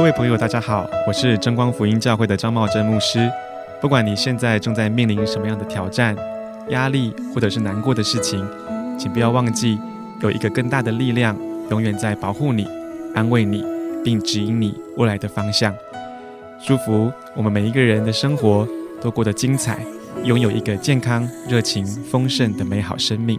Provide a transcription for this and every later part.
各位朋友，大家好，我是真光福音教会的张茂珍牧师。不管你现在正在面临什么样的挑战、压力，或者是难过的事情，请不要忘记，有一个更大的力量，永远在保护你、安慰你，并指引你未来的方向。祝福我们每一个人的生活都过得精彩，拥有一个健康、热情、丰盛的美好生命。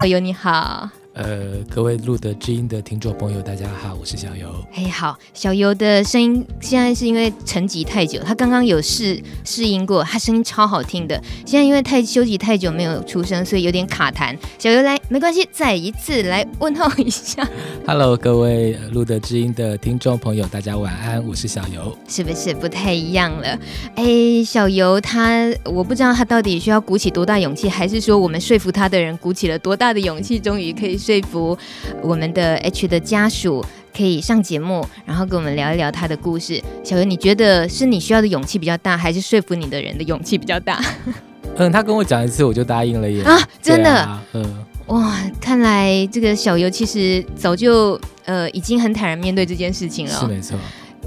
小游你好。呃，各位路德知音的听众朋友，大家好，我是小游。哎，好，小游的声音现在是因为沉寂太久，他刚刚有试试音过，他声音超好听的。现在因为太休息太久没有出声，所以有点卡痰。小游来，没关系，再一次来问候一下。Hello，各位路德知音的听众朋友，大家晚安，我是小游。是不是不太一样了？哎，小游他，我不知道他到底需要鼓起多大勇气，还是说我们说服他的人鼓起了多大的勇气，终于可以。说服我们的 H 的家属可以上节目，然后跟我们聊一聊他的故事。小游，你觉得是你需要的勇气比较大，还是说服你的人的勇气比较大？嗯，他跟我讲一次，我就答应了耶。啊，真的？啊、嗯，哇，看来这个小游其实早就呃已经很坦然面对这件事情了。是没错。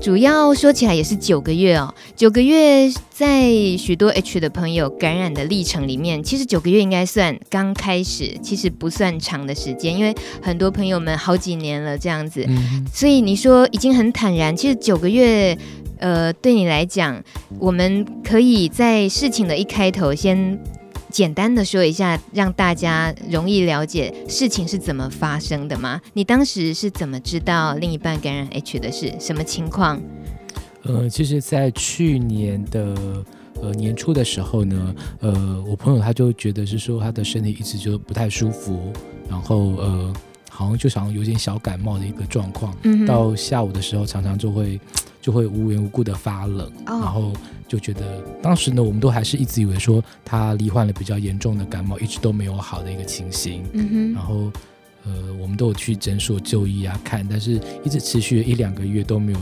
主要说起来也是九个月哦，九个月在许多 H 的朋友感染的历程里面，其实九个月应该算刚开始，其实不算长的时间，因为很多朋友们好几年了这样子，嗯、所以你说已经很坦然，其实九个月，呃，对你来讲，我们可以在事情的一开头先。简单的说一下，让大家容易了解事情是怎么发生的吗？你当时是怎么知道另一半感染 H 的是什么情况？呃，其实，在去年的呃年初的时候呢，呃，我朋友他就觉得是说他的身体一直就不太舒服，然后呃，好像就常有点小感冒的一个状况，嗯，到下午的时候常常就会就会无缘无故的发冷，哦，然后。就觉得当时呢，我们都还是一直以为说他罹患了比较严重的感冒，一直都没有好的一个情形。嗯哼。然后，呃，我们都有去诊所就医啊看，但是一直持续了一两个月都没有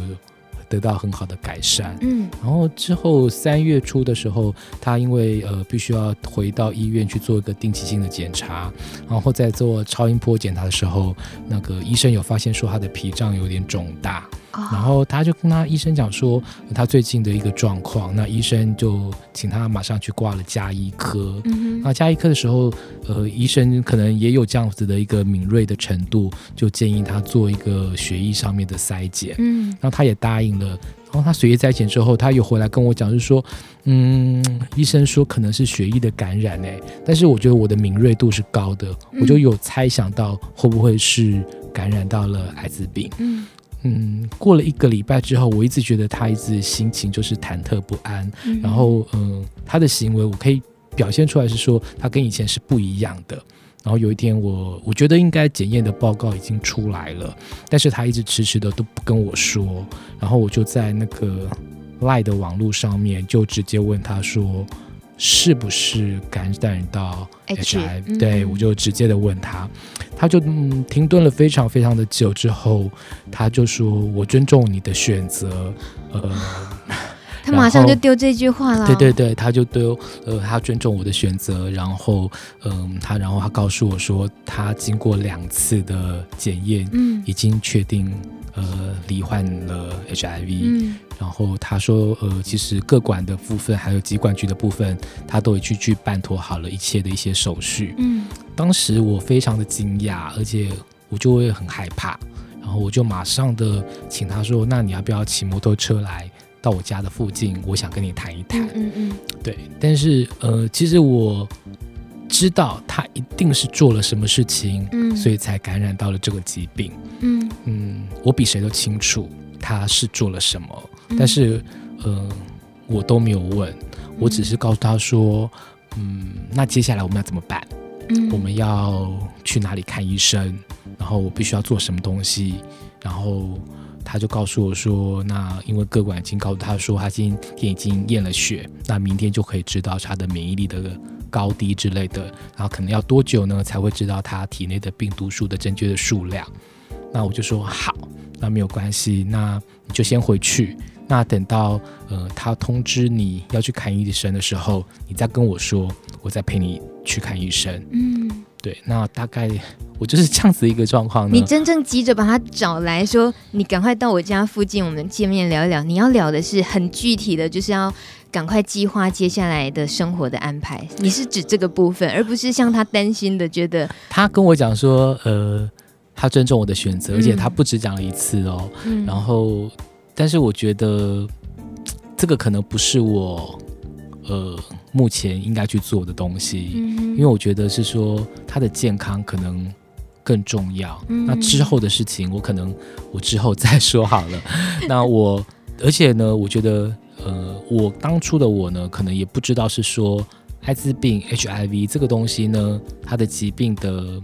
得到很好的改善。嗯。然后之后三月初的时候，他因为呃必须要回到医院去做一个定期性的检查，然后在做超音波检查的时候，那个医生有发现说他的脾脏有点肿大。然后他就跟他医生讲说他最近的一个状况，那医生就请他马上去挂了加医科。嗯，那加医科的时候，呃，医生可能也有这样子的一个敏锐的程度，就建议他做一个血液上面的筛检。嗯，然后他也答应了。然后他血液筛检之后，他又回来跟我讲，就是说，嗯，医生说可能是血液的感染诶，但是我觉得我的敏锐度是高的，我就有猜想到会不会是感染到了艾滋病。嗯。嗯，过了一个礼拜之后，我一直觉得他一直心情就是忐忑不安，嗯、然后嗯，他的行为我可以表现出来是说他跟以前是不一样的。然后有一天我我觉得应该检验的报告已经出来了，但是他一直迟迟的都不跟我说，然后我就在那个 LINE 的网络上面就直接问他说。是不是感染到 HIV？、嗯、对，我就直接的问他，他就嗯停顿了非常非常的久之后，他就说：“我尊重你的选择。”呃，他马上就丢这句话了。对对对，他就丢呃，他尊重我的选择。然后嗯、呃，他然后他告诉我说，他经过两次的检验，嗯，已经确定呃罹患了 HIV。嗯然后他说，呃，其实各管的部分还有疾管局的部分，他都已经去办妥好了一切的一些手续。嗯，当时我非常的惊讶，而且我就会很害怕，然后我就马上的请他说，那你要不要骑摩托车来到我家的附近？我想跟你谈一谈。嗯嗯，嗯，对。但是呃，其实我知道他一定是做了什么事情，嗯，所以才感染到了这个疾病。嗯嗯，我比谁都清楚他是做了什么。但是，呃，我都没有问，我只是告诉他说，嗯，那接下来我们要怎么办？嗯，我们要去哪里看医生？然后我必须要做什么东西？然后他就告诉我说，那因为个管已经告诉他说，他今天已经验了血，那明天就可以知道他的免疫力的高低之类的，然后可能要多久呢才会知道他体内的病毒数的正确的数量？那我就说好，那没有关系，那你就先回去。那等到呃他通知你要去看医生的时候，你再跟我说，我再陪你去看医生。嗯，对。那大概我就是这样子一个状况。你真正急着把他找来说，你赶快到我家附近，我们见面聊一聊。你要聊的是很具体的，就是要赶快计划接下来的生活的安排。你是指这个部分，而不是像他担心的，觉得他跟我讲说，呃，他尊重我的选择，而且他不止讲了一次哦。嗯、然后，但是我觉得这个可能不是我。呃，目前应该去做的东西，嗯、因为我觉得是说他的健康可能更重要。嗯、那之后的事情，我可能我之后再说好了。那我，而且呢，我觉得，呃，我当初的我呢，可能也不知道是说艾滋病 HIV 这个东西呢，它的疾病的。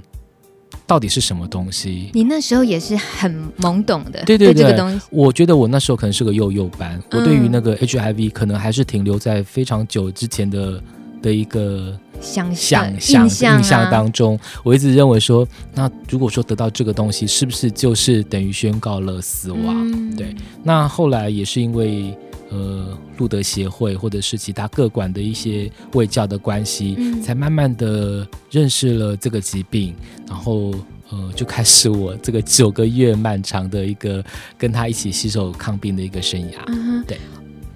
到底是什么东西？你那时候也是很懵懂的，对对对，对这个东西，我觉得我那时候可能是个幼幼班，嗯、我对于那个 HIV 可能还是停留在非常久之前的的一个想想象印象、啊、印象当中。我一直认为说，那如果说得到这个东西，是不是就是等于宣告了死亡？嗯、对。那后来也是因为。呃，路德协会或者是其他各管的一些卫教的关系，嗯、才慢慢的认识了这个疾病，然后呃，就开始我这个九个月漫长的一个跟他一起携手抗病的一个生涯。嗯、对，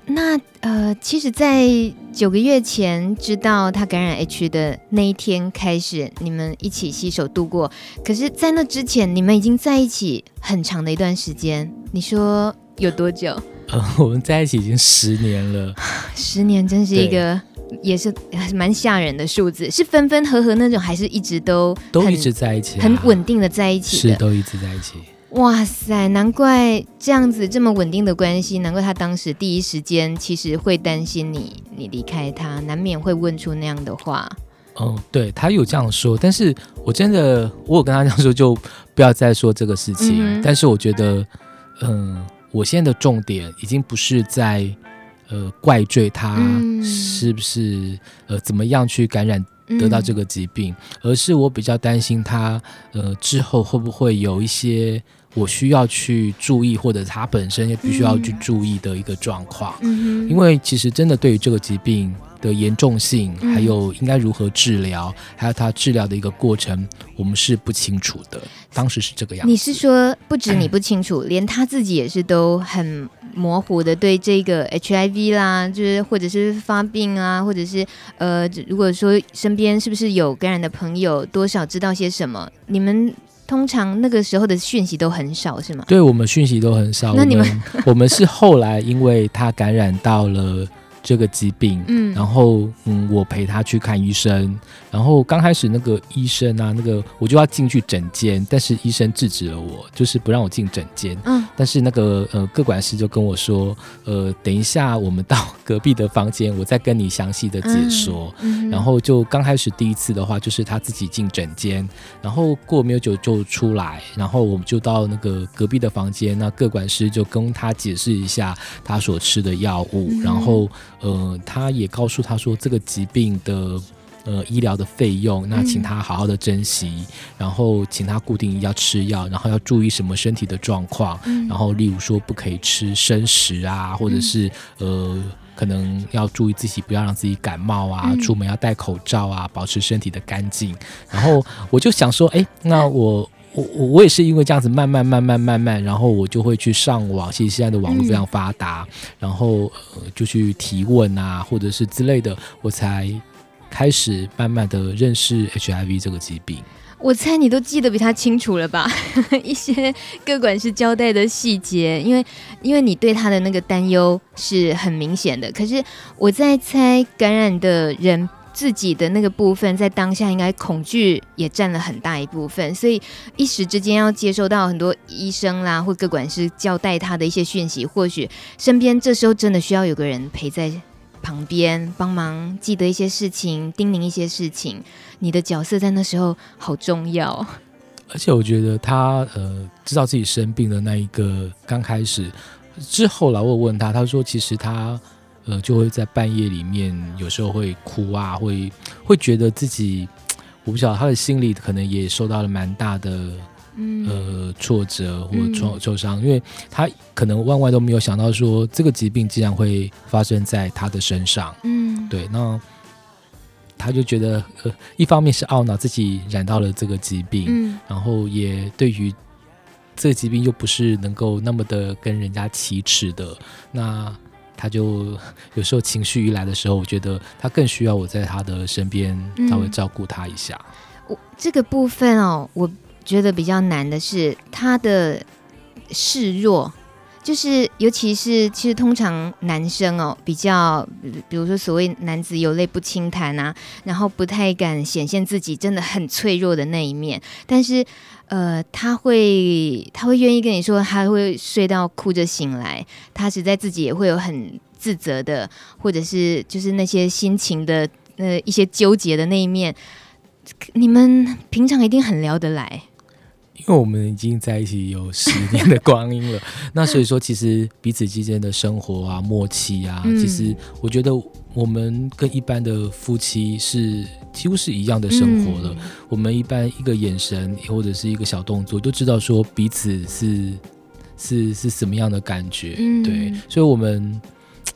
那呃，其实，在九个月前知道他感染 H 的那一天开始，你们一起携手度过。可是，在那之前，你们已经在一起很长的一段时间。你说有多久？呃，我们在一起已经十年了，十年真是一个也是 蛮吓人的数字，是分分合合那种，还是一直都都一直在一起，啊，很稳定的在一起，是都一直在一起。哇塞，难怪这样子这么稳定的关系，难怪他当时第一时间其实会担心你，你离开他，难免会问出那样的话。哦，对他有这样说，但是我真的，我有跟他这样说，就不要再说这个事情。嗯、但是我觉得，嗯、呃。我现在的重点已经不是在，呃，怪罪他是不是、嗯、呃怎么样去感染得到这个疾病，嗯、而是我比较担心他呃之后会不会有一些我需要去注意，或者他本身也必须要去注意的一个状况。嗯、因为其实真的对于这个疾病。的严重性，还有应该如何治疗，嗯、还有他治疗的一个过程，我们是不清楚的。当时是这个样子。你是说，不止你不清楚，嗯、连他自己也是都很模糊的对这个 HIV 啦，就是或者是发病啊，或者是呃，如果说身边是不是有感染的朋友，多少知道些什么？你们通常那个时候的讯息都很少，是吗？对，我们讯息都很少。那你们，我们是后来因为他感染到了。这个疾病，嗯，然后嗯，我陪他去看医生，然后刚开始那个医生啊，那个我就要进去诊间，但是医生制止了我，就是不让我进诊间，嗯，但是那个呃，各管师就跟我说，呃，等一下我们到隔壁的房间，我再跟你详细的解说，嗯，然后就刚开始第一次的话，就是他自己进诊间，然后过没有久就出来，然后我们就到那个隔壁的房间，那各管师就跟他解释一下他所吃的药物，嗯，然后。呃，他也告诉他说，这个疾病的呃医疗的费用，那请他好好的珍惜，嗯、然后请他固定要吃药，然后要注意什么身体的状况，嗯、然后例如说不可以吃生食啊，或者是呃可能要注意自己不要让自己感冒啊，嗯、出门要戴口罩啊，保持身体的干净。然后我就想说，哎，那我。我我我也是因为这样子慢慢慢慢慢慢，然后我就会去上网。其实现在的网络非常发达，嗯、然后呃就去提问啊，或者是之类的，我才开始慢慢的认识 HIV 这个疾病。我猜你都记得比他清楚了吧？一些各管事交代的细节，因为因为你对他的那个担忧是很明显的。可是我在猜感染的人。自己的那个部分，在当下应该恐惧也占了很大一部分，所以一时之间要接收到很多医生啦或各管师交代他的一些讯息，或许身边这时候真的需要有个人陪在旁边，帮忙记得一些事情，叮咛一些事情。你的角色在那时候好重要。而且我觉得他呃，知道自己生病的那一个刚开始之后啦，我问他，他说其实他。呃，就会在半夜里面，有时候会哭啊，会会觉得自己，我不晓得他的心里可能也受到了蛮大的，嗯、呃，挫折或创受伤，因为他可能万万都没有想到说这个疾病竟然会发生在他的身上，嗯，对，那他就觉得呃，一方面是懊恼自己染到了这个疾病，嗯，然后也对于这个疾病又不是能够那么的跟人家启齿的，那他就有时候情绪一来的时候，我觉得他更需要我在他的身边稍微照顾他一下。我这个部分哦，我觉得比较难的是他的示弱。就是，尤其是其实通常男生哦，比较，比如说所谓男子有泪不轻弹啊，然后不太敢显现自己真的很脆弱的那一面。但是，呃，他会，他会愿意跟你说，他会睡到哭着醒来，他实在自己也会有很自责的，或者是就是那些心情的呃一些纠结的那一面，你们平常一定很聊得来。因为我们已经在一起有十年的光阴了，那所以说其实彼此之间的生活啊、默契啊，嗯、其实我觉得我们跟一般的夫妻是几乎是一样的生活了。嗯、我们一般一个眼神或者是一个小动作，都知道说彼此是是是什么样的感觉。嗯、对，所以我们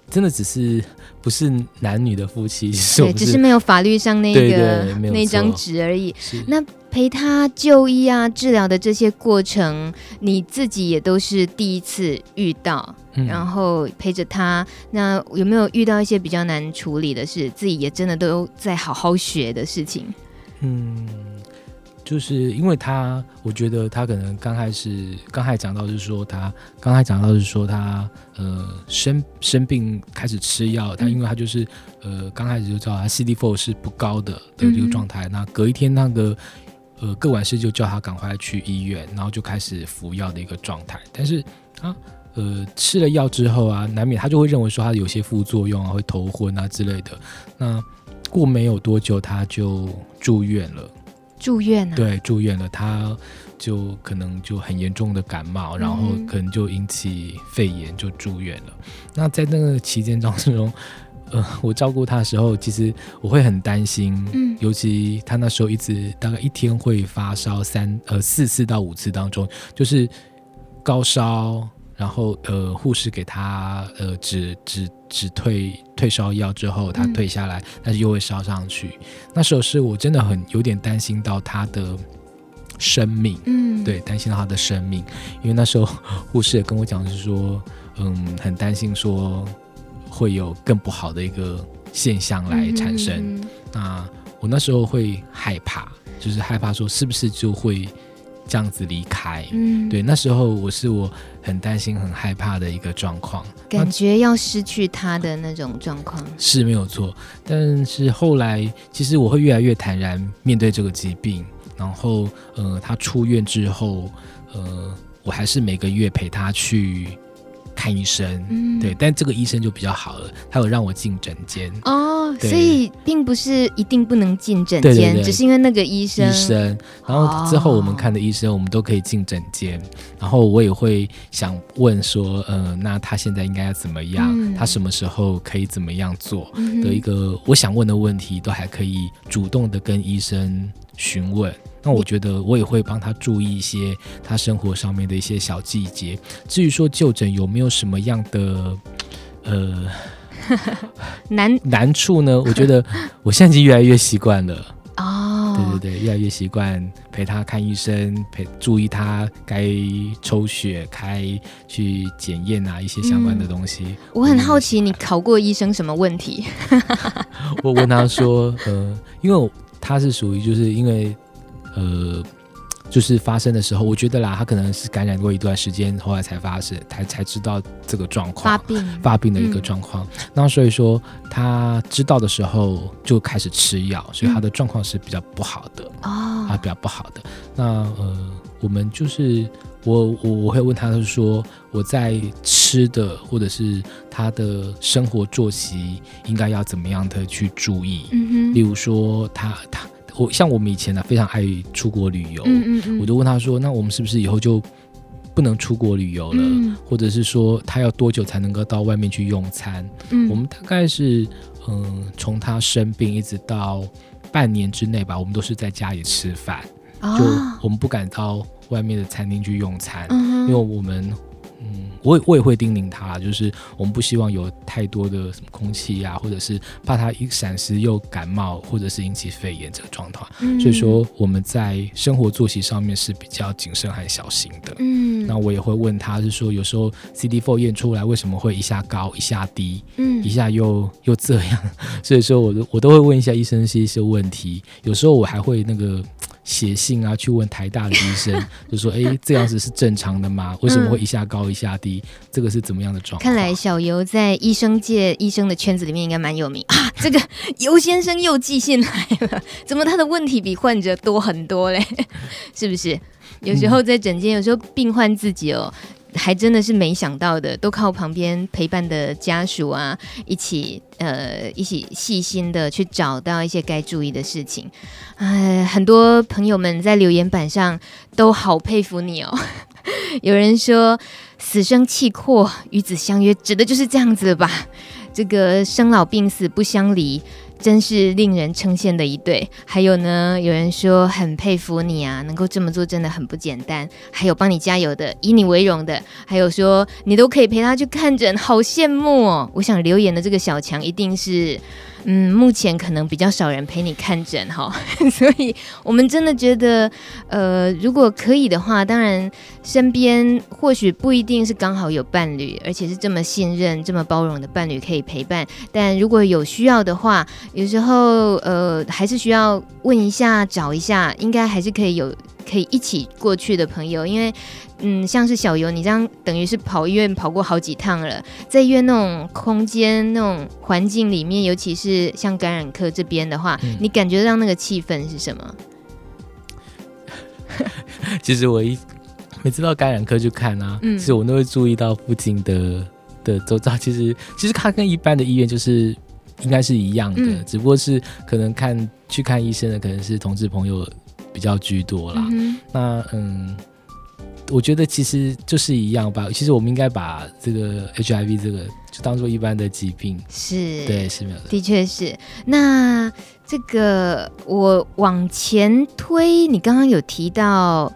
真的只是不是男女的夫妻，对，只是没有法律上那个那张纸而已。那。陪他就医啊、治疗的这些过程，你自己也都是第一次遇到，嗯、然后陪着他，那有没有遇到一些比较难处理的事？自己也真的都在好好学的事情。嗯，就是因为他，我觉得他可能刚开始，刚开始讲到是说他，刚开始讲到是说他，呃，生生病开始吃药，他因为他就是呃，刚开始就知道他 CD4 是不高的的这个状态，嗯、那隔一天那个。呃，各管事就叫他赶快去医院，然后就开始服药的一个状态。但是啊呃吃了药之后啊，难免他就会认为说他有些副作用啊，会头昏啊之类的。那过没有多久，他就住院了。住院啊？对，住院了。他就可能就很严重的感冒，然后可能就引起肺炎，就住院了。嗯、那在那个期间当中。呃，我照顾他的时候，其实我会很担心，嗯，尤其他那时候一直大概一天会发烧三呃四次到五次当中，就是高烧，然后呃护士给他呃止止止退退烧药之后，他退下来，但是又会烧上去。嗯、那时候是我真的很有点担心到他的生命，嗯，对，担心到他的生命，因为那时候护士也跟我讲是说，嗯，很担心说。会有更不好的一个现象来产生。嗯、那我那时候会害怕，就是害怕说是不是就会这样子离开。嗯，对，那时候我是我很担心、很害怕的一个状况，感觉要失去他的那种状况是没有错。但是后来，其实我会越来越坦然面对这个疾病。然后，呃，他出院之后，呃，我还是每个月陪他去。看医生，嗯、对，但这个医生就比较好了，他有让我进诊间。哦，所以并不是一定不能进诊间，只是因为那个医生。医生，然后之后我们看的医生，我们都可以进诊间，哦、然后我也会想问说，呃，那他现在应该要怎么样？嗯、他什么时候可以怎么样做？的一个我想问的问题，都还可以主动的跟医生询问。那我觉得我也会帮他注意一些他生活上面的一些小细节。至于说就诊有没有什么样的呃 难难处呢？我觉得我现在已经越来越习惯了。哦，对对对，越来越习惯陪他看医生，陪注意他该抽血、开去检验啊一些相关的东西。嗯、我很好奇，你考过医生什么问题？我问他说，呃，因为他是属于就是因为。呃，就是发生的时候，我觉得啦，他可能是感染过一段时间，后来才发生，才才知道这个状况，发病发病的一个状况。嗯、那所以说，他知道的时候就开始吃药，所以他的状况是比较不好的哦，啊，比较不好的。那呃，我们就是我我我会问他，是说我在吃的或者是他的生活作息应该要怎么样的去注意？嗯哼，例如说他他。我像我们以前呢、啊，非常爱出国旅游，嗯嗯嗯，我就问他说：“那我们是不是以后就不能出国旅游了？嗯、或者是说，他要多久才能够到外面去用餐？”嗯，我们大概是嗯，从他生病一直到半年之内吧，我们都是在家里吃饭，哦、就我们不敢到外面的餐厅去用餐，嗯、因为我们嗯，我也我也会叮咛他，就是我们不希望有太多的什么空气呀、啊，或者是怕他一闪失又感冒，或者是引起肺炎这个状况。嗯、所以说我们在生活作息上面是比较谨慎和小心的。嗯，那我也会问他是说，有时候 CD4 验出来为什么会一下高一下低，嗯，一下又又这样，所以说我都我都会问一下医生是一些问题。有时候我还会那个。写信啊，去问台大的医生，就说：“哎，这样子是正常的吗？为什么会一下高一下低？嗯、这个是怎么样的状况？”看来小游在医生界、医生的圈子里面应该蛮有名 啊。这个游先生又寄信来了，怎么他的问题比患者多很多嘞？是不是？有时候在诊间，有时候病患自己哦。还真的是没想到的，都靠旁边陪伴的家属啊，一起呃，一起细心的去找到一些该注意的事情。哎，很多朋友们在留言板上都好佩服你哦。有人说“死生契阔，与子相约”，指的就是这样子的吧？这个生老病死不相离。真是令人称羡的一对。还有呢，有人说很佩服你啊，能够这么做真的很不简单。还有帮你加油的，以你为荣的，还有说你都可以陪他去看诊，好羡慕哦。我想留言的这个小强一定是。嗯，目前可能比较少人陪你看诊哈，所以我们真的觉得，呃，如果可以的话，当然身边或许不一定是刚好有伴侣，而且是这么信任、这么包容的伴侣可以陪伴，但如果有需要的话，有时候呃，还是需要问一下、找一下，应该还是可以有。可以一起过去的朋友，因为，嗯，像是小游，你这样等于是跑医院跑过好几趟了，在医院那种空间、那种环境里面，尤其是像感染科这边的话，嗯、你感觉到那个气氛是什么？其实我一每次到感染科去看啊，嗯、其实我都会注意到附近的的周遭，其实其实它跟一般的医院就是应该是一样的，嗯、只不过是可能看去看医生的可能是同志朋友。比较居多啦，嗯那嗯，我觉得其实就是一样吧。其实我们应该把这个 HIV 这个就当做一般的疾病，是。对，是没有的，的确是。那这个我往前推，你刚刚有提到，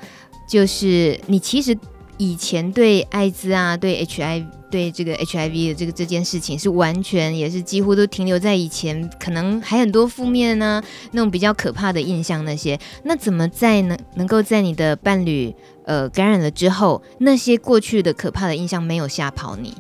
就是你其实以前对艾滋啊，对 HIV。对这个 HIV 的这个这件事情是完全也是几乎都停留在以前，可能还很多负面呢，那种比较可怕的印象那些，那怎么在能能够在你的伴侣呃感染了之后，那些过去的可怕的印象没有吓跑你？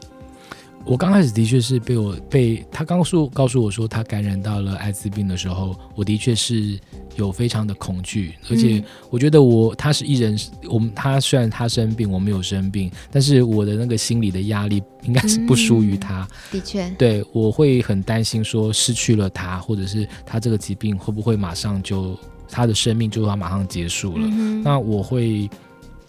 我刚开始的确是被我被他刚诉告诉我说他感染到了艾滋病的时候，我的确是有非常的恐惧，而且我觉得我他是一人，我们他虽然他生病，我没有生病，但是我的那个心理的压力应该是不输于他。嗯、的确，对，我会很担心说失去了他，或者是他这个疾病会不会马上就他的生命就要马上结束了？嗯、那我会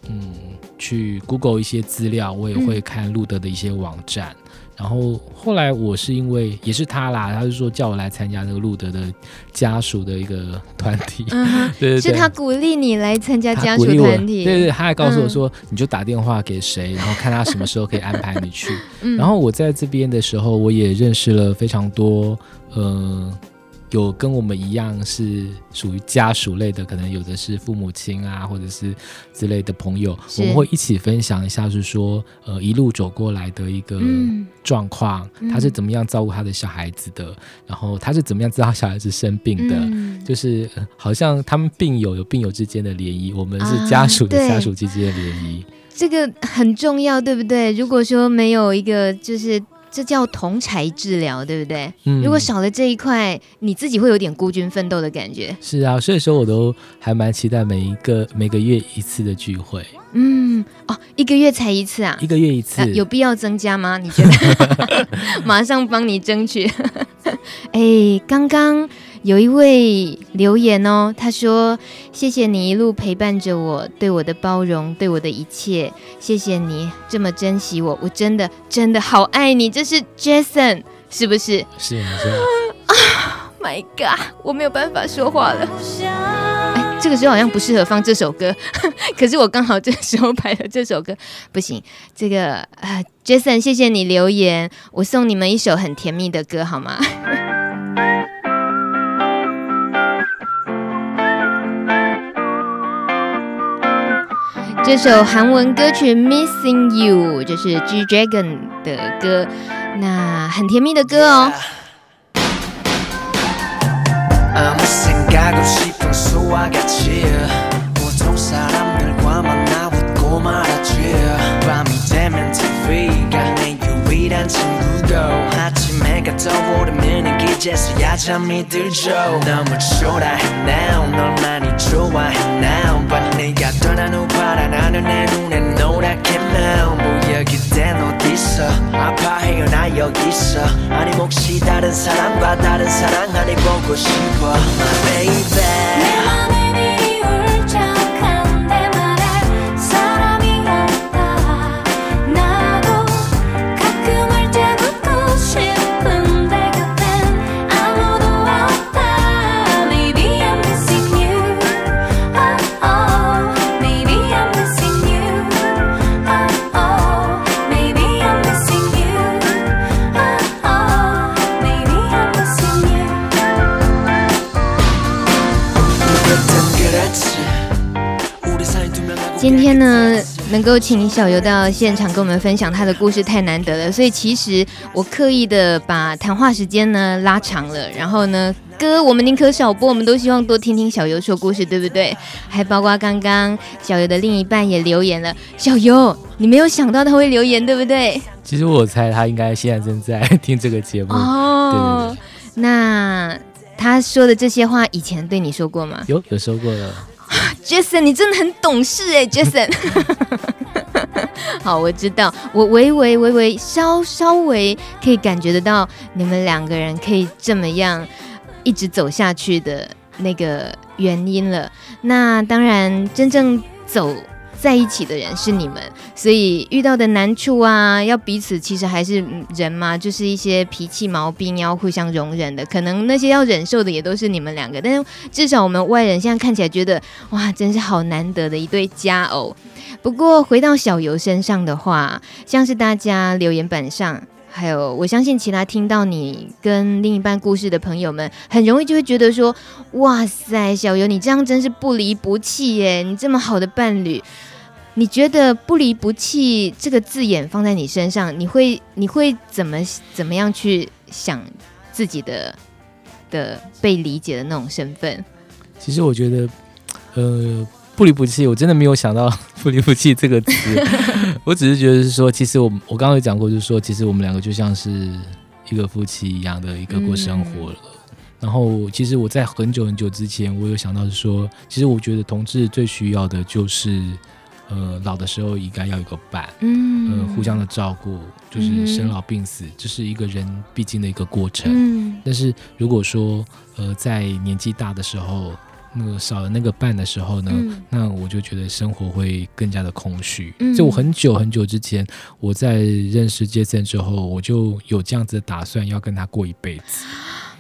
嗯去 Google 一些资料，我也会看路德的一些网站。嗯然后后来我是因为也是他啦，他就说叫我来参加那个路德的家属的一个团体，嗯、对对对，是他鼓励你来参加家属团体，对对，他还告诉我说，嗯、你就打电话给谁，然后看他什么时候可以安排你去。嗯、然后我在这边的时候，我也认识了非常多，呃。有跟我们一样是属于家属类的，可能有的是父母亲啊，或者是之类的朋友，我们会一起分享一下，是说呃一路走过来的一个状况，嗯、他是怎么样照顾他的小孩子的，嗯、然后他是怎么样知道小孩子生病的，嗯、就是、呃、好像他们病友有病友之间的联谊，我们是家属的家属之间的联谊，这个很重要，对不对？如果说没有一个就是。这叫同才治疗，对不对？嗯，如果少了这一块，你自己会有点孤军奋斗的感觉。是啊，所以说我都还蛮期待每一个每个月一次的聚会。嗯，哦，一个月才一次啊？一个月一次，啊，有必要增加吗？你觉得？马上帮你争取。哎，刚刚。有一位留言哦，他说：“谢谢你一路陪伴着我，对我的包容，对我的一切，谢谢你这么珍惜我，我真的真的好爱你。”这是 Jason，是不是？是，是啊。My God，我没有办法说话了。哎，这个时候好像不适合放这首歌，可是我刚好这个时候排了这首歌，不行。这个啊，呃，Jason，谢谢你留言，我送你们一首很甜蜜的歌，好吗？这首韩文歌曲《Missing You》就是 G Dragon 的歌，那很甜蜜的歌哦。 네가 떠난 후 바라나는 내 눈에 노랗게 나뭐 여기 땐 어딨어 아파해요 나 여기 있어 아니 혹시 다른 사람과 다른 사랑 아니 보고 싶어? My baby. 今天呢，能够请小游到现场跟我们分享他的故事太难得了，所以其实我刻意的把谈话时间呢拉长了。然后呢，歌我们宁可少播，我们都希望多听听小游说故事，对不对？还包括刚刚小游的另一半也留言了。小游，你没有想到他会留言，对不对？其实我猜他应该现在正在听这个节目。哦，对对对，那他说的这些话以前对你说过吗？有，有说过的。Jason，你真的很懂事哎，Jason。好，我知道，我微微微微稍稍微可以感觉得到你们两个人可以这么样一直走下去的那个原因了。那当然，真正走。在一起的人是你们，所以遇到的难处啊，要彼此其实还是人嘛，就是一些脾气毛病要互相容忍的。可能那些要忍受的也都是你们两个，但是至少我们外人现在看起来觉得，哇，真是好难得的一对佳偶。不过回到小游身上的话，像是大家留言板上。还有，我相信其他听到你跟另一半故事的朋友们，很容易就会觉得说：“哇塞，小游，你这样真是不离不弃耶！你这么好的伴侣，你觉得‘不离不弃’这个字眼放在你身上，你会你会怎么怎么样去想自己的的被理解的那种身份？”其实我觉得，呃。不离不弃，我真的没有想到 “不离不弃”这个词。我只是觉得是说，其实我我刚刚有讲过，就是说，其实我们两个就像是一个夫妻一样的一个过生活了。嗯、然后，其实我在很久很久之前，我有想到是说，其实我觉得同志最需要的就是，呃，老的时候应该要有个伴，嗯，呃，互相的照顾，就是生老病死，这、就是一个人必经的一个过程。嗯，但是如果说，呃，在年纪大的时候，那个少了那个伴的时候呢，嗯、那我就觉得生活会更加的空虚。嗯、就我很久很久之前，我在认识杰森之后，我就有这样子的打算，要跟他过一辈子。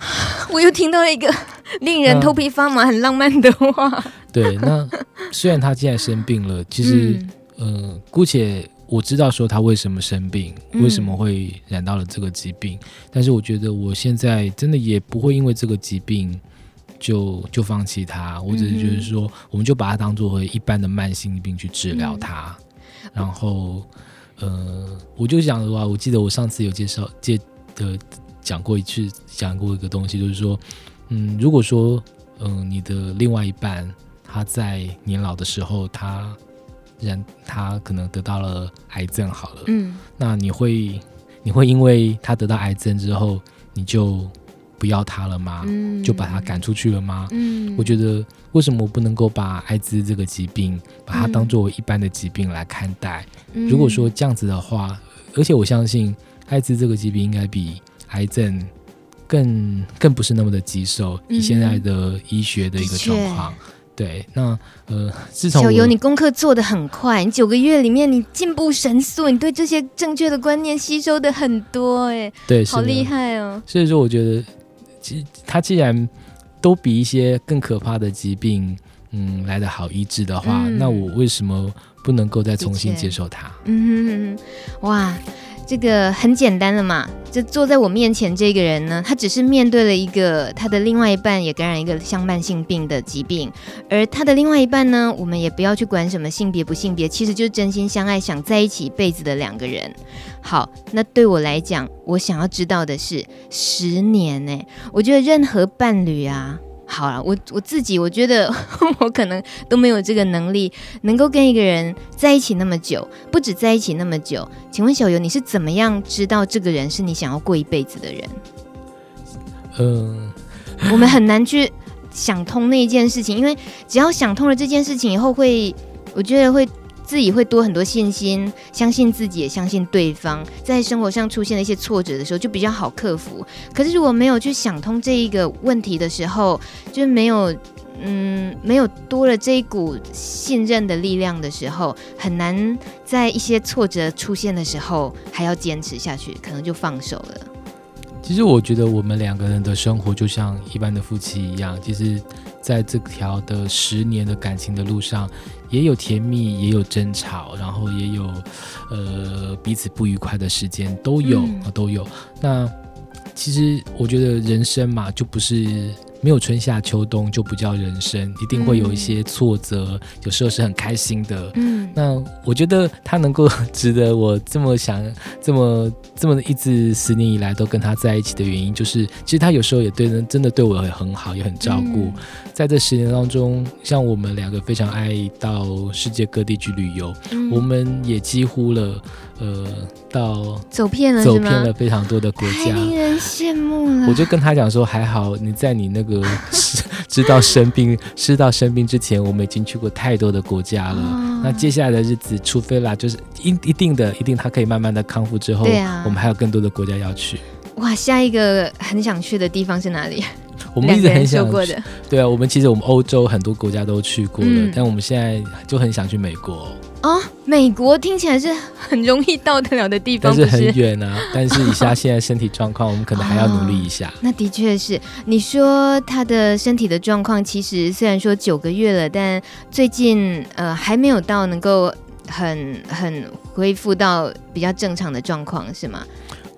我又听到一个 令人头皮发麻、很浪漫的话。对，那虽然他现在生病了，其实，嗯、呃，姑且我知道说他为什么生病，为什么会染到了这个疾病，嗯、但是我觉得我现在真的也不会因为这个疾病。就就放弃他，我只是觉得说，嗯、我们就把它当作为一般的慢性病去治疗它。嗯、然后，呃，我就想的话，我记得我上次有介绍介的讲过一次，讲过一个东西，就是说，嗯，如果说，嗯、呃，你的另外一半他在年老的时候，他人他可能得到了癌症，好了，嗯，那你会你会因为他得到癌症之后，你就不要他了吗？嗯、就把他赶出去了吗？嗯，我觉得为什么我不能够把艾滋这个疾病，把它当作为一般的疾病来看待？嗯、如果说这样子的话，而且我相信艾滋这个疾病应该比癌症更更不是那么的棘手，以现在的医学的一个状况。嗯、对，那呃，自从小游，你功课做的很快，你九个月里面你进步神速，你对这些正确的观念吸收的很多，哎，对，好厉害哦。所以说，我觉得。其他既然都比一些更可怕的疾病，嗯，来的好医治的话，嗯、那我为什么不能够再重新接受它？嗯哼哼，哇，这个很简单的嘛，就坐在我面前这个人呢，他只是面对了一个他的另外一半也感染一个像慢性病的疾病，而他的另外一半呢，我们也不要去管什么性别不性别，其实就是真心相爱想在一起一辈子的两个人。好，那对我来讲，我想要知道的是十年呢，我觉得任何伴侣啊。好了，我我自己我觉得 我可能都没有这个能力，能够跟一个人在一起那么久，不止在一起那么久。请问小游，你是怎么样知道这个人是你想要过一辈子的人？嗯，我们很难去想通那一件事情，因为只要想通了这件事情以后会，会我觉得会。自己会多很多信心，相信自己，也相信对方。在生活上出现了一些挫折的时候，就比较好克服。可是如果没有去想通这一个问题的时候，就没有，嗯，没有多了这一股信任的力量的时候，很难在一些挫折出现的时候还要坚持下去，可能就放手了。其实我觉得我们两个人的生活就像一般的夫妻一样，其实在这条的十年的感情的路上。也有甜蜜，也有争吵，然后也有，呃，彼此不愉快的时间，都有，嗯、都有。那其实我觉得人生嘛，就不是。没有春夏秋冬就不叫人生，一定会有一些挫折，嗯、有时候是很开心的。嗯，那我觉得他能够值得我这么想，这么这么一直十年以来都跟他在一起的原因，就是其实他有时候也对人真的对我也很好，也很照顾。嗯、在这十年当中，像我们两个非常爱到世界各地去旅游，嗯、我们也几乎了。呃，到走遍了，走遍了非常多的国家，令人羡慕了。我就跟他讲说，还好你在你那个 知道生病、知道生病之前，我们已经去过太多的国家了。哦、那接下来的日子，除非啦，就是一一定的，一定他可以慢慢的康复之后，对啊，我们还有更多的国家要去。哇，下一个很想去的地方是哪里？我们一直很想去过的。对啊，我们其实我们欧洲很多国家都去过了，嗯、但我们现在就很想去美国。哦，美国听起来是很容易到得了的地方，但是很远啊。但是以下现在身体状况，我们可能还要努力一下。哦、那的确是，你说他的身体的状况，其实虽然说九个月了，但最近呃还没有到能够很很恢复到比较正常的状况，是吗？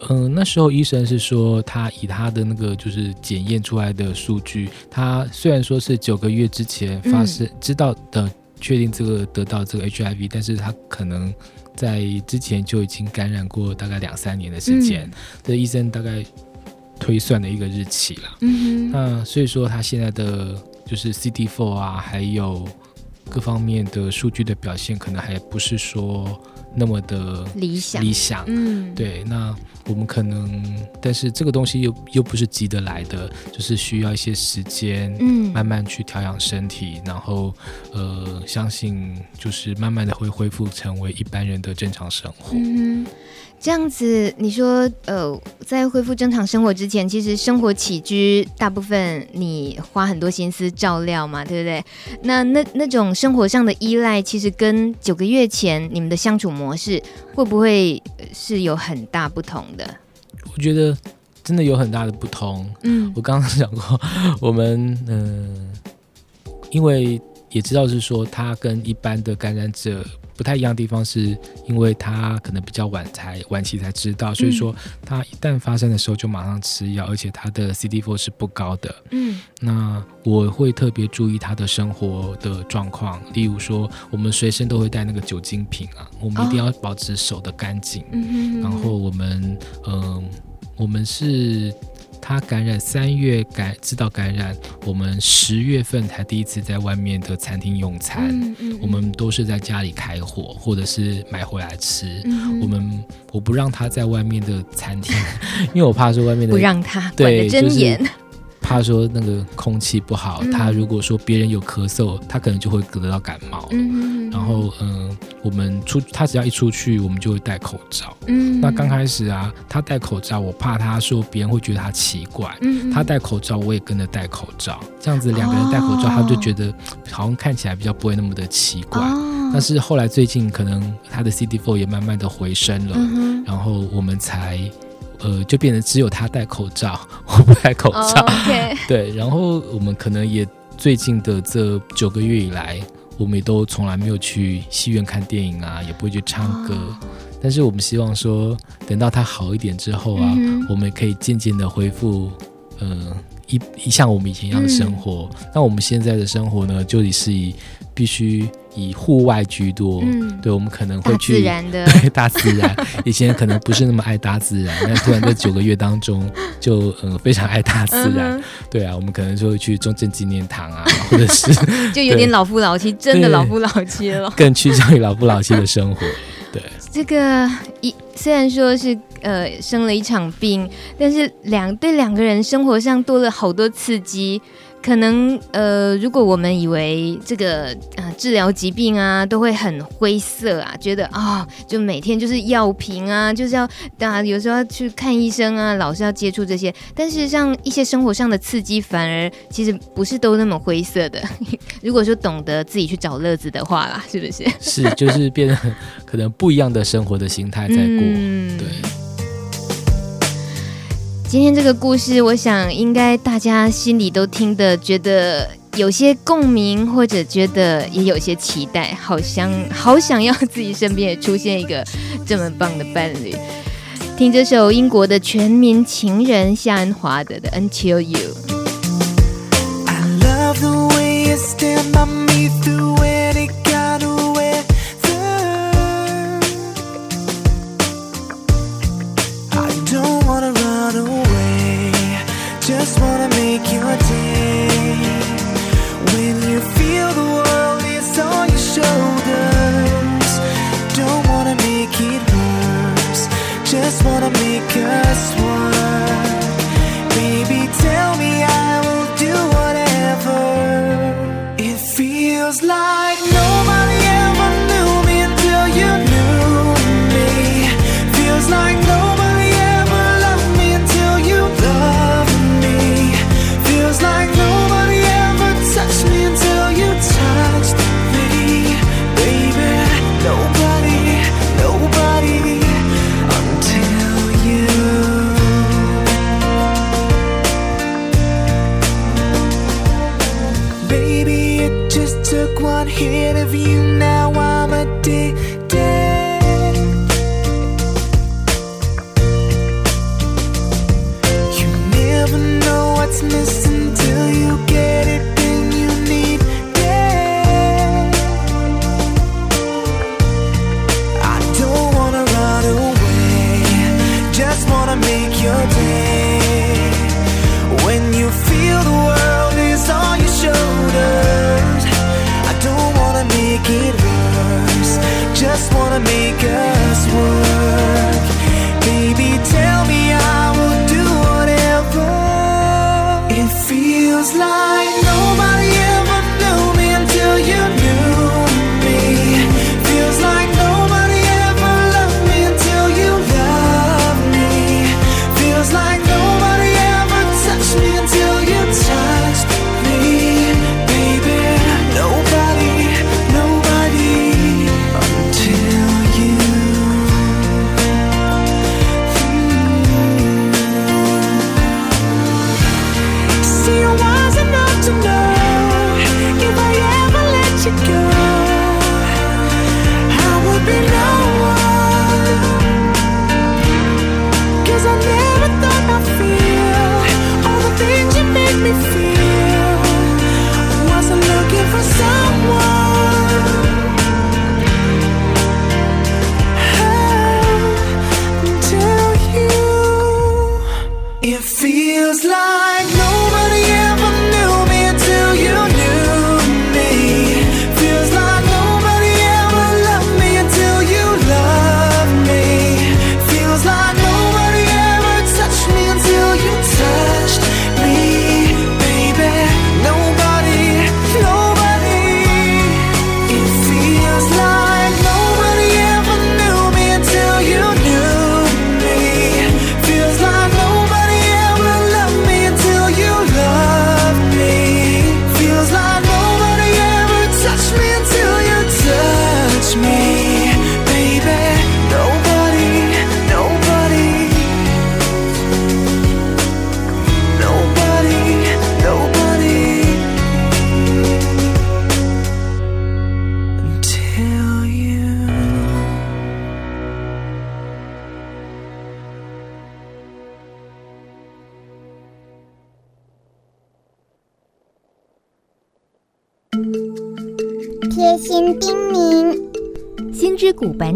嗯、呃，那时候医生是说，他以他的那个就是检验出来的数据，他虽然说是九个月之前发生、嗯、知道的。确定这个得到这个 HIV，但是他可能在之前就已经感染过大概两三年的时间，嗯、这医生大概推算的一个日期了。嗯哼，那所以说他现在的就是 CD4 啊，还有各方面的数据的表现，可能还不是说那么的理想。理想，嗯，对，那。我们可能，但是这个东西又又不是急得来的，就是需要一些时间，嗯，慢慢去调养身体，然后，呃，相信就是慢慢的会恢复成为一般人的正常生活。嗯这样子，你说，呃，在恢复正常生活之前，其实生活起居大部分你花很多心思照料嘛，对不对？那那那种生活上的依赖，其实跟九个月前你们的相处模式会不会是有很大不同的？我觉得真的有很大的不同。嗯，我刚刚讲过，我们嗯、呃，因为也知道是说他跟一般的感染者。不太一样的地方是，因为他可能比较晚才晚期才知道，所以说他一旦发生的时候就马上吃药，而且他的 CD4 是不高的。嗯，那我会特别注意他的生活的状况，例如说我们随身都会带那个酒精瓶啊，我们一定要保持手的干净。嗯，然后我们嗯、呃，我们是。他感染三月感知道感染，我们十月份才第一次在外面的餐厅用餐，嗯嗯、我们都是在家里开火或者是买回来吃。嗯、我们我不让他在外面的餐厅，因为我怕说外面的 不让他对，就是怕说那个空气不好。嗯、他如果说别人有咳嗽，他可能就会得到感冒。嗯、然后嗯。呃我们出他只要一出去，我们就会戴口罩。嗯，那刚开始啊，他戴口罩，我怕他说别人会觉得他奇怪。嗯，他戴口罩，我也跟着戴口罩，这样子两个人戴口罩，他就觉得好像看起来比较不会那么的奇怪。哦，但是后来最近可能他的 CD4 也慢慢的回升了，嗯，然后我们才呃就变成只有他戴口罩，我不戴口罩。哦，okay，对，然后我们可能也最近的这九个月以来。我们也都从来没有去戏院看电影啊，也不会去唱歌，但是我们希望说，等到他好一点之后啊，嗯、我们可以渐渐的恢复，呃，一一像我们以前一样的生活。嗯、那我们现在的生活呢，就是以必须以户外居多。嗯，对，我们可能会去大自然的，对，大自然。以前可能不是那么爱大自然，但突然在九个月当中就，就呃非常爱大自然。嗯、对啊，我们可能就会去中正纪念堂啊，或者是 就有点老夫老妻，真的老夫老妻了，更趋向于老夫老妻的生活。对，这个一虽然说是呃生了一场病，但是两对两个人生活上多了好多刺激。可能呃，如果我们以为这个呃治疗疾病啊都会很灰色啊，觉得啊、哦、就每天就是药瓶啊，就是要啊有时候要去看医生啊，老是要接触这些。但是像一些生活上的刺激，反而其实不是都那么灰色的。如果说懂得自己去找乐子的话啦，是不是？是，就是变得可能不一样的生活的心态在过，嗯、对。今天这个故事，我想应该大家心里都听得觉得有些共鸣，或者觉得也有些期待，好想 好想要自己身边也出现一个这么棒的伴侣。听这首英国的全民情人夏恩华德的《Until You》。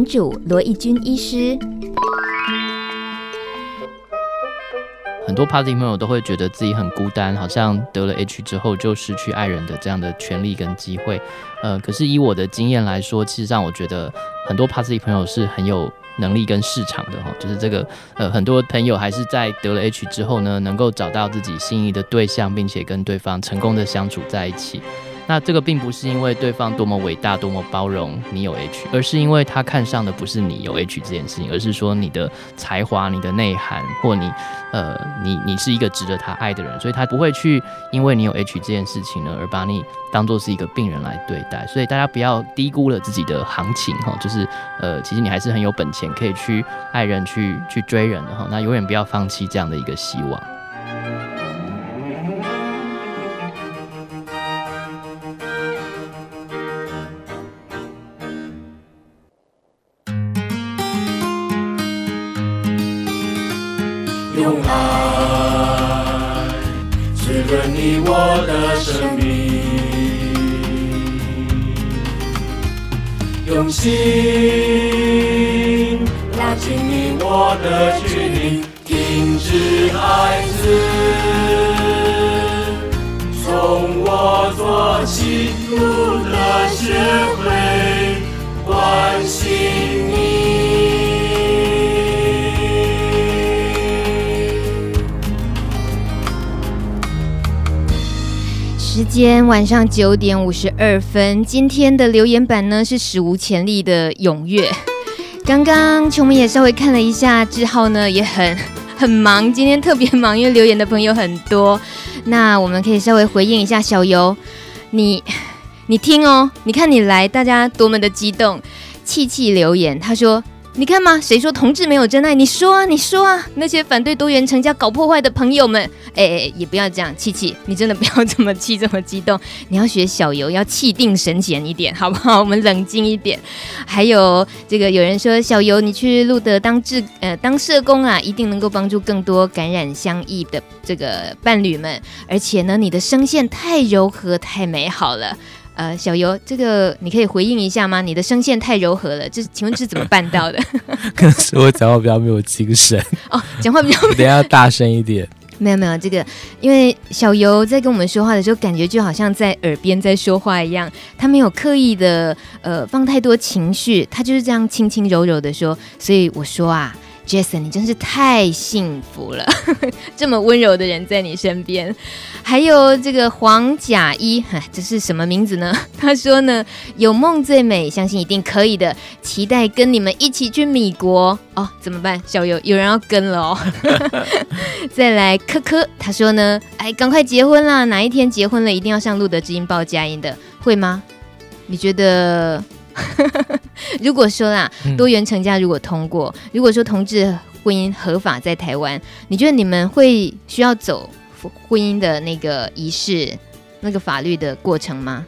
主罗奕君医师。很多 party 朋友都会觉得自己很孤单，好像得了 H 之后就失去爱人的这样的权利跟机会。呃，可是以我的经验来说，其实让我觉得很多 party 朋友是很有能力跟市场的哈，就是这个呃，很多朋友还是在得了 H 之后呢，能够找到自己心仪的对象，并且跟对方成功的相处在一起。那这个并不是因为对方多么伟大、多么包容你有 H，而是因为他看上的不是你有 H 这件事情，而是说你的才华、你的内涵，或你呃，你你是一个值得他爱的人，所以他不会去因为你有 H 这件事情呢，而把你当做是一个病人来对待。所以大家不要低估了自己的行情哈，就是呃，其实你还是很有本钱可以去爱人、去去追人的哈。那永远不要放弃这样的一个希望。我的生命，用心拉近你我的距离，停止孩子，从我做起，路德学会时间晚上九点五十二分，今天的留言板呢是史无前例的踊跃。刚刚琼明也稍微看了一下，志浩呢也很 很忙，今天特别忙，因为留言的朋友很多。那我们可以稍微回应一下小游，你你听哦，你看你来，大家多么的激动。气气留言，他说。你看嘛？谁说同志没有真爱？你说啊，你说啊！那些反对多元成家、搞破坏的朋友们，哎哎，也不要这样，气气，你真的不要这么气，这么激动。你要学小游，要气定神闲一点，好不好？我们冷静一点。还有这个，有人说小游，你去路德当志呃当社工啊，一定能够帮助更多感染相异的这个伴侣们。而且呢，你的声线太柔和，太美好了。呃，小游，这个你可以回应一下吗？你的声线太柔和了，这请问是怎么办到的？可能是我讲话比较没有精神哦，讲话比较……等下大声一点。没有没有，这个因为小游在跟我们说话的时候，感觉就好像在耳边在说话一样，他没有刻意的呃放太多情绪，他就是这样轻轻柔柔的说。所以我说啊。Jason，你真是太幸福了，这么温柔的人在你身边。还有这个黄甲一，这是什么名字呢？他说呢，有梦最美，相信一定可以的，期待跟你们一起去米国哦。怎么办？小游有人要跟了哦。再来科科，他说呢，哎，赶快结婚啦！哪一天结婚了，一定要上路德之音报佳音的，会吗？你觉得？如果说啦，多元成家如果通过，嗯、如果说同志婚姻合法在台湾，你觉得你们会需要走婚姻的那个仪式、那个法律的过程吗？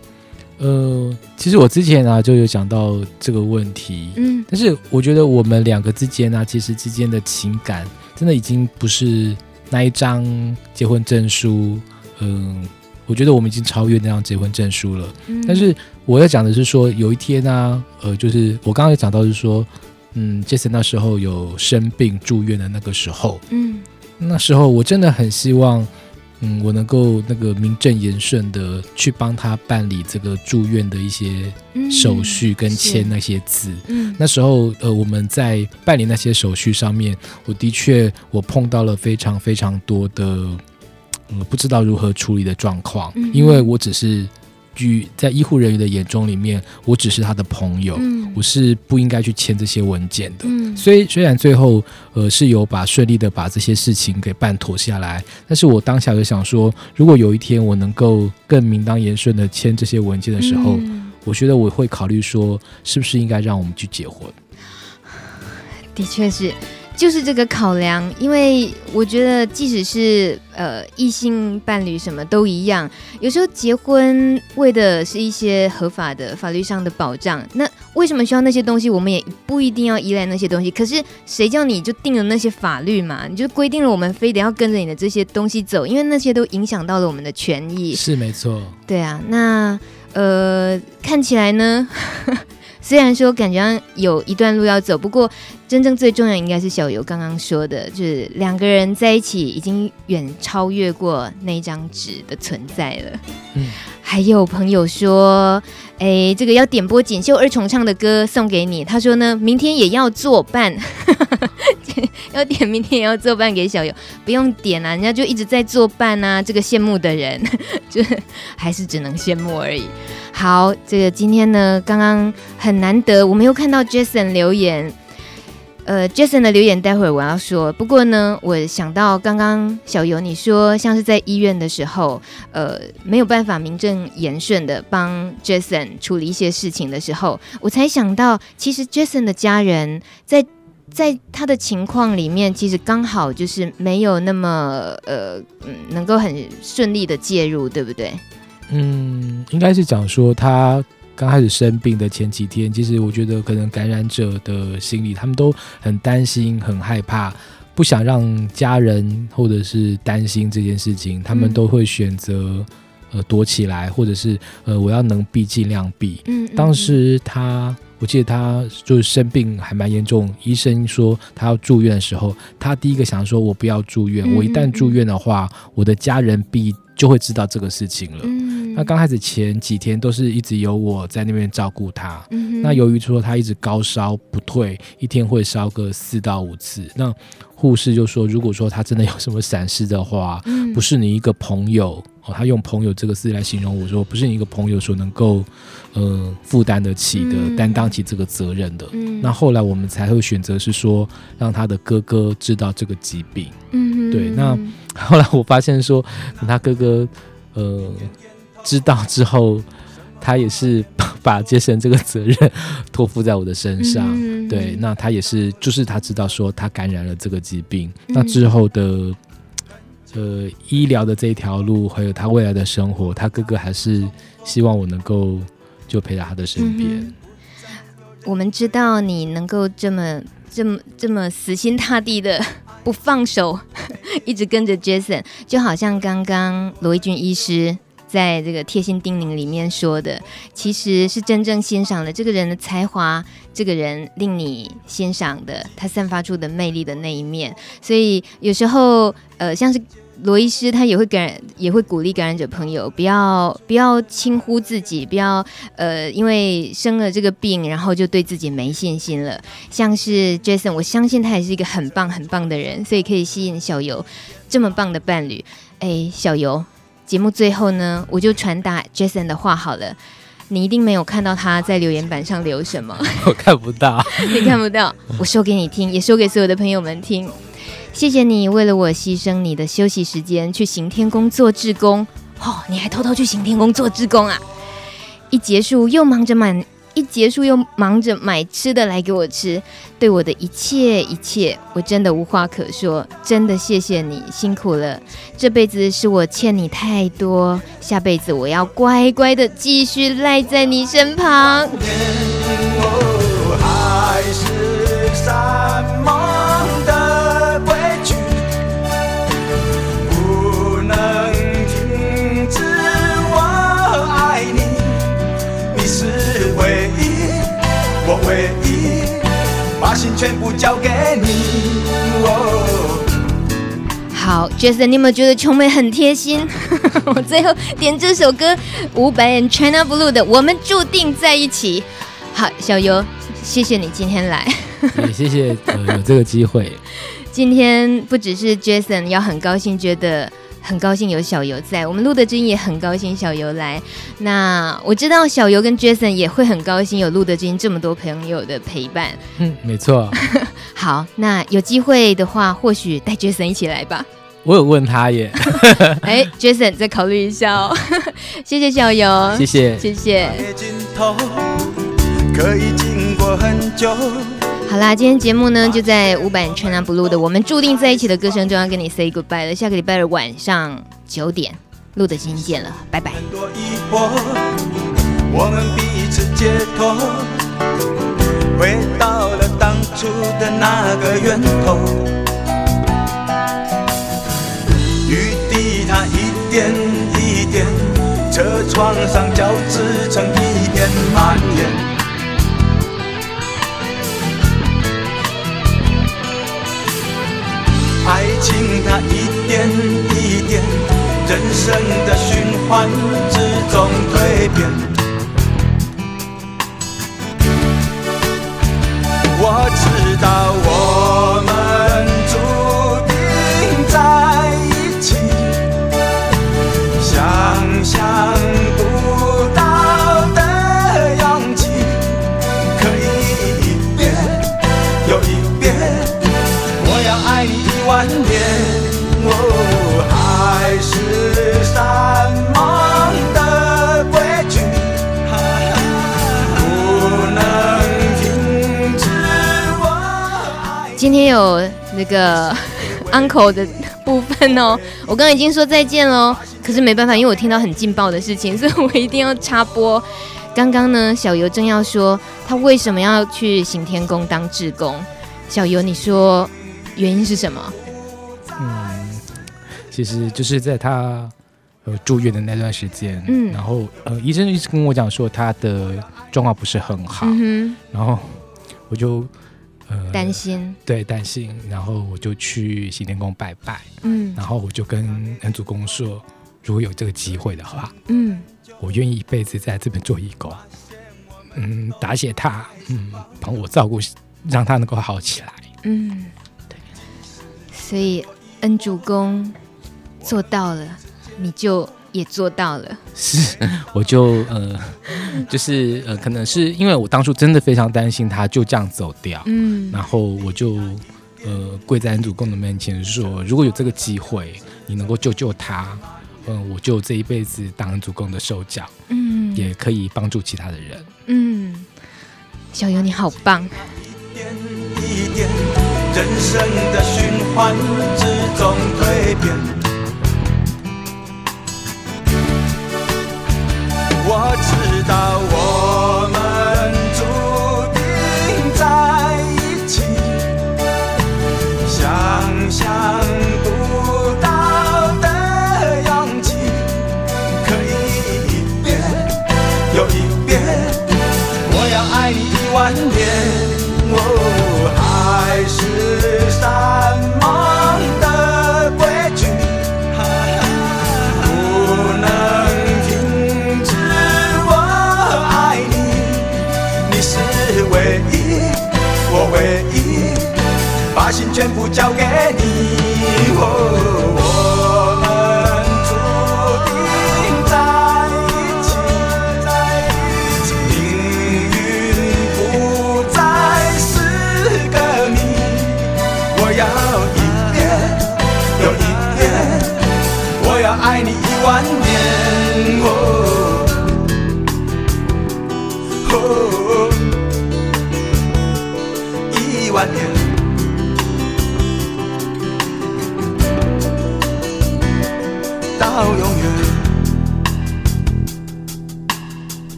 呃，其实我之前啊就有讲到这个问题，嗯，但是我觉得我们两个之间呢、啊，其实之间的情感真的已经不是那一张结婚证书，嗯、呃。我觉得我们已经超越那张结婚证书了，嗯、但是我要讲的是说，有一天呢、啊，呃，就是我刚刚有讲到是说，嗯，Jason 那时候有生病住院的那个时候，嗯，那时候我真的很希望，嗯，我能够那个名正言顺的去帮他办理这个住院的一些手续跟签那些字，嗯，那时候呃我们在办理那些手续上面，我的确我碰到了非常非常多的。嗯，不知道如何处理的状况，嗯、因为我只是，据在医护人员的眼中里面，我只是他的朋友，嗯、我是不应该去签这些文件的。嗯，所以虽然最后呃是有把顺利的把这些事情给办妥下来，但是我当下就想说，如果有一天我能够更名当言顺的签这些文件的时候，嗯、我觉得我会考虑说，是不是应该让我们去结婚？的确是。就是这个考量，因为我觉得，即使是呃异性伴侣，什么都一样。有时候结婚为的是一些合法的法律上的保障，那为什么需要那些东西？我们也不一定要依赖那些东西。可是谁叫你就定了那些法律嘛？你就规定了我们非得要跟着你的这些东西走，因为那些都影响到了我们的权益。是没错。对啊，那。呃，看起来呢。虽然说感觉有一段路要走，不过真正最重要应该是小游刚刚说的，就是两个人在一起已经远超越过那张纸的存在了。嗯，还有朋友说，哎，这个要点播锦绣二重唱的歌送给你，他说呢，明天也要作伴，要点明天也要作伴给小游，不用点啊，人家就一直在作伴啊，这个羡慕的人，就还是只能羡慕而已。好，这个今天呢，刚刚很难得，我们又看到 Jason 留言。呃，Jason 的留言待会儿我要说。不过呢，我想到刚刚小游你说，像是在医院的时候，呃，没有办法名正言顺的帮 Jason 处理一些事情的时候，我才想到，其实 Jason 的家人在在他的情况里面，其实刚好就是没有那么呃，嗯，能够很顺利的介入，对不对？嗯，应该是讲说他刚开始生病的前几天，其实我觉得可能感染者的心里，他们都很担心、很害怕，不想让家人或者是担心这件事情，他们都会选择呃躲起来，或者是呃我要能避尽量避。嗯，嗯，当时他，我记得他就是生病还蛮严重，医生说他要住院的时候，他第一个想说，我不要住院，我一旦住院的话，我的家人必。就会知道这个事情了。嗯，那刚开始前几天都是一直有我在那边照顾他。嗯，那由于说他一直高烧不退，一天会烧个四到五次。那护士就说，如果说他真的有什么闪失的话，嗯，不是你一个朋友哦，他用朋友这个字来形容我说，不是你一个朋友所能够呃负担得起的，嗯，担当起这个责任的。嗯，那后来我们才会选择是说，让他的哥哥知道这个疾病。嗯，对，那。后来我发现说，他哥哥呃知道之后，他也是把杰森这个责任 托付在我的身上。嗯、对，那他也是，就是他知道说他感染了这个疾病，嗯、那之后的呃医疗的这一条路，还有他未来的生活，他哥哥还是希望我能够就陪在他的身边。我们知道你能够这么这么这么死心塌地的。不放手，一直跟着 Jason，就好像刚刚罗一军医师在这个贴心叮咛里面说的，其实是真正欣赏了这个人的才华，这个人令你欣赏的，他散发出的魅力的那一面。所以有时候，呃，像是。罗医师他也会感染，也会鼓励感染者朋友不要不要轻忽自己，不要呃因为生了这个病，然后就对自己没信心了。像是 Jason，我相信他也是一个很棒很棒的人，所以可以吸引小游这么棒的伴侣。哎，小游，节目最后呢，我就传达 Jason 的话好了。你一定没有看到他在留言板上留什么，我看不到，你看不到，我说给你听，也说给所有的朋友们听。谢谢你为了我牺牲你的休息时间去行天宫做志工，哦，你还偷偷去行天宫做志工啊！一结束又忙着买，一结束又忙着买吃的来给我吃，对我的一切一切，我真的无话可说，真的谢谢你辛苦了，这辈子是我欠你太多，下辈子我要乖乖的继续赖在你身旁。全部交给你。好，Jason，你有没有觉得琼美很贴心？我最后点这首歌，伍佰 and China Blue 的《我们注定在一起》。好，小游，谢谢你今天来。也谢谢呃有这个机会。今天不只是 Jason 要很高兴，觉得。很高兴有小游在，我们露的君也很高兴小游来。那我知道小游跟 Jason 也会很高兴有露的真这么多朋友的陪伴。嗯，没错。好，那有机会的话，或许带 Jason 一起来吧。我有问他耶。哎，Jason 再考虑一下哦。谢谢小游，谢谢，谢谢。可以经过很久好啦，今天节目呢就在伍佰 China Blue 的《我们注定在一起》的歌声中要跟你 say goodbye 了。下个礼拜二晚上九点，露的金见了，拜拜。很多疑惑我们彼此解脱，回到了当初的那个源头，雨滴它一点一点车窗上交织成一片蔓延。爱情它一点一点，人生的循环之中蜕变。我知道我们今天有那个 uncle 的部分哦，我刚刚已经说再见喽，可是没办法，因为我听到很劲爆的事情，所以我一定要插播。刚刚呢，小游正要说他为什么要去行天宫当志工，小游你说原因是什么？嗯，其实就是在他呃住院的那段时间，嗯，然后呃医生一直跟我讲说他的状况不是很好，嗯，然后我就。呃，担心，对，担心，然后我就去行天宫拜拜，嗯，然后我就跟恩主公说，如果有这个机会的话，嗯，我愿意一辈子在这边做义工，嗯，答谢他，嗯，帮我照顾，让他能够好起来，嗯，对，所以恩主公做到了，你就。也做到了，是，我就呃，就是呃，可能是因为我当初真的非常担心他就这样走掉，嗯，然后我就呃跪在恩主公的面前说，如果有这个机会，你能够救救他，嗯、呃，我就这一辈子当恩主公的手脚，嗯，也可以帮助其他的人，嗯，小游你好棒，一点一点，人生的循环之中蜕变。我知道我心全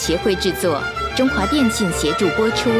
协会制作，中华电信协助播出。